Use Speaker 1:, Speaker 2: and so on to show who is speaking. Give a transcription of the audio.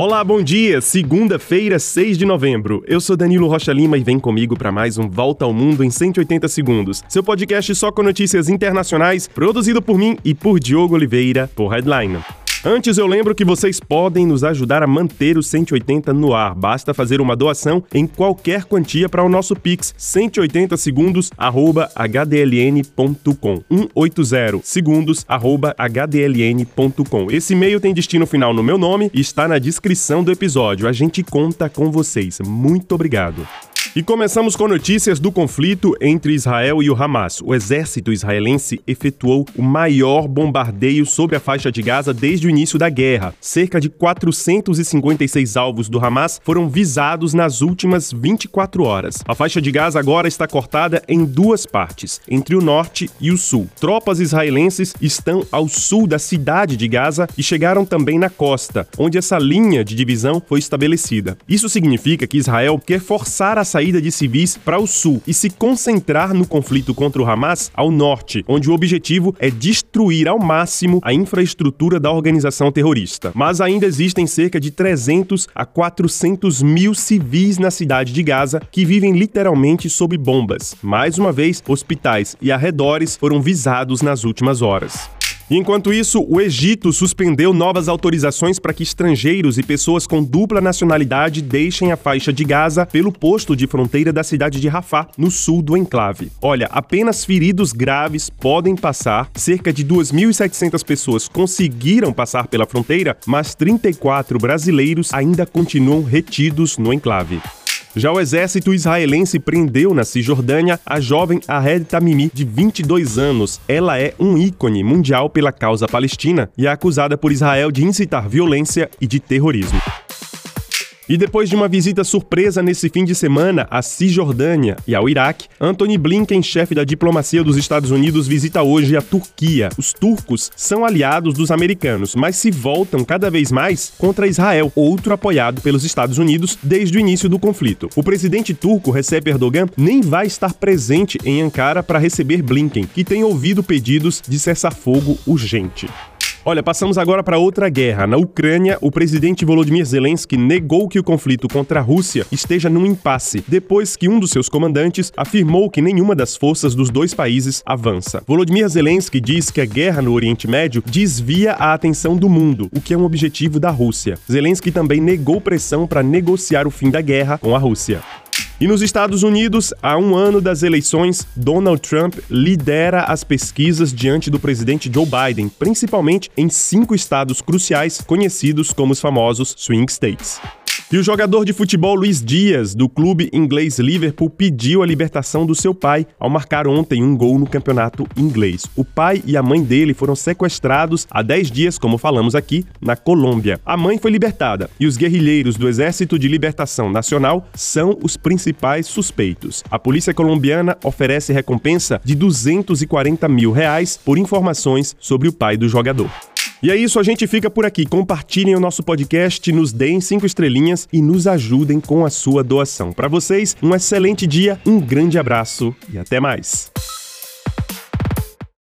Speaker 1: Olá, bom dia! Segunda-feira, 6 de novembro. Eu sou Danilo Rocha Lima e vem comigo para mais um Volta ao Mundo em 180 segundos. Seu podcast só com notícias internacionais, produzido por mim e por Diogo Oliveira, por Headline. Antes eu lembro que vocês podem nos ajudar a manter o 180 no ar. Basta fazer uma doação em qualquer quantia para o nosso Pix 180 segundos hdln.com 180 segundos hdln.com. Esse e-mail tem destino final no meu nome e está na descrição do episódio. A gente conta com vocês. Muito obrigado. E começamos com notícias do conflito entre Israel e o Hamas. O exército israelense efetuou o maior bombardeio sobre a faixa de Gaza desde o início da guerra. Cerca de 456 alvos do Hamas foram visados nas últimas 24 horas. A faixa de Gaza agora está cortada em duas partes, entre o norte e o sul. Tropas israelenses estão ao sul da cidade de Gaza e chegaram também na costa, onde essa linha de divisão foi estabelecida. Isso significa que Israel quer forçar a saída saída de civis para o sul e se concentrar no conflito contra o Hamas ao norte, onde o objetivo é destruir ao máximo a infraestrutura da organização terrorista. Mas ainda existem cerca de 300 a 400 mil civis na cidade de Gaza que vivem literalmente sob bombas. Mais uma vez, hospitais e arredores foram visados nas últimas horas. Enquanto isso, o Egito suspendeu novas autorizações para que estrangeiros e pessoas com dupla nacionalidade deixem a faixa de Gaza pelo posto de fronteira da cidade de Rafah, no sul do enclave. Olha, apenas feridos graves podem passar. Cerca de 2.700 pessoas conseguiram passar pela fronteira, mas 34 brasileiros ainda continuam retidos no enclave. Já o exército israelense prendeu na Cisjordânia a jovem Ahed Tamimi, de 22 anos. Ela é um ícone mundial pela causa palestina e é acusada por Israel de incitar violência e de terrorismo. E depois de uma visita surpresa nesse fim de semana à Cisjordânia e ao Iraque, Anthony Blinken, chefe da diplomacia dos Estados Unidos, visita hoje a Turquia. Os turcos são aliados dos americanos, mas se voltam cada vez mais contra Israel, outro apoiado pelos Estados Unidos desde o início do conflito. O presidente turco Recep Erdogan nem vai estar presente em Ankara para receber Blinken, que tem ouvido pedidos de cessar-fogo urgente. Olha, passamos agora para outra guerra. Na Ucrânia, o presidente Volodymyr Zelensky negou que o conflito contra a Rússia esteja num impasse, depois que um dos seus comandantes afirmou que nenhuma das forças dos dois países avança. Volodymyr Zelensky diz que a guerra no Oriente Médio desvia a atenção do mundo, o que é um objetivo da Rússia. Zelensky também negou pressão para negociar o fim da guerra com a Rússia. E nos Estados Unidos, há um ano das eleições, Donald Trump lidera as pesquisas diante do presidente Joe Biden, principalmente em cinco estados cruciais conhecidos como os famosos swing states. E o jogador de futebol Luiz Dias, do clube inglês Liverpool, pediu a libertação do seu pai ao marcar ontem um gol no campeonato inglês. O pai e a mãe dele foram sequestrados há 10 dias, como falamos aqui, na Colômbia. A mãe foi libertada e os guerrilheiros do Exército de Libertação Nacional são os principais suspeitos. A polícia colombiana oferece recompensa de 240 mil reais por informações sobre o pai do jogador. E é isso, a gente fica por aqui. Compartilhem o nosso podcast, nos deem cinco estrelinhas e nos ajudem com a sua doação. Para vocês, um excelente dia, um grande abraço e até mais.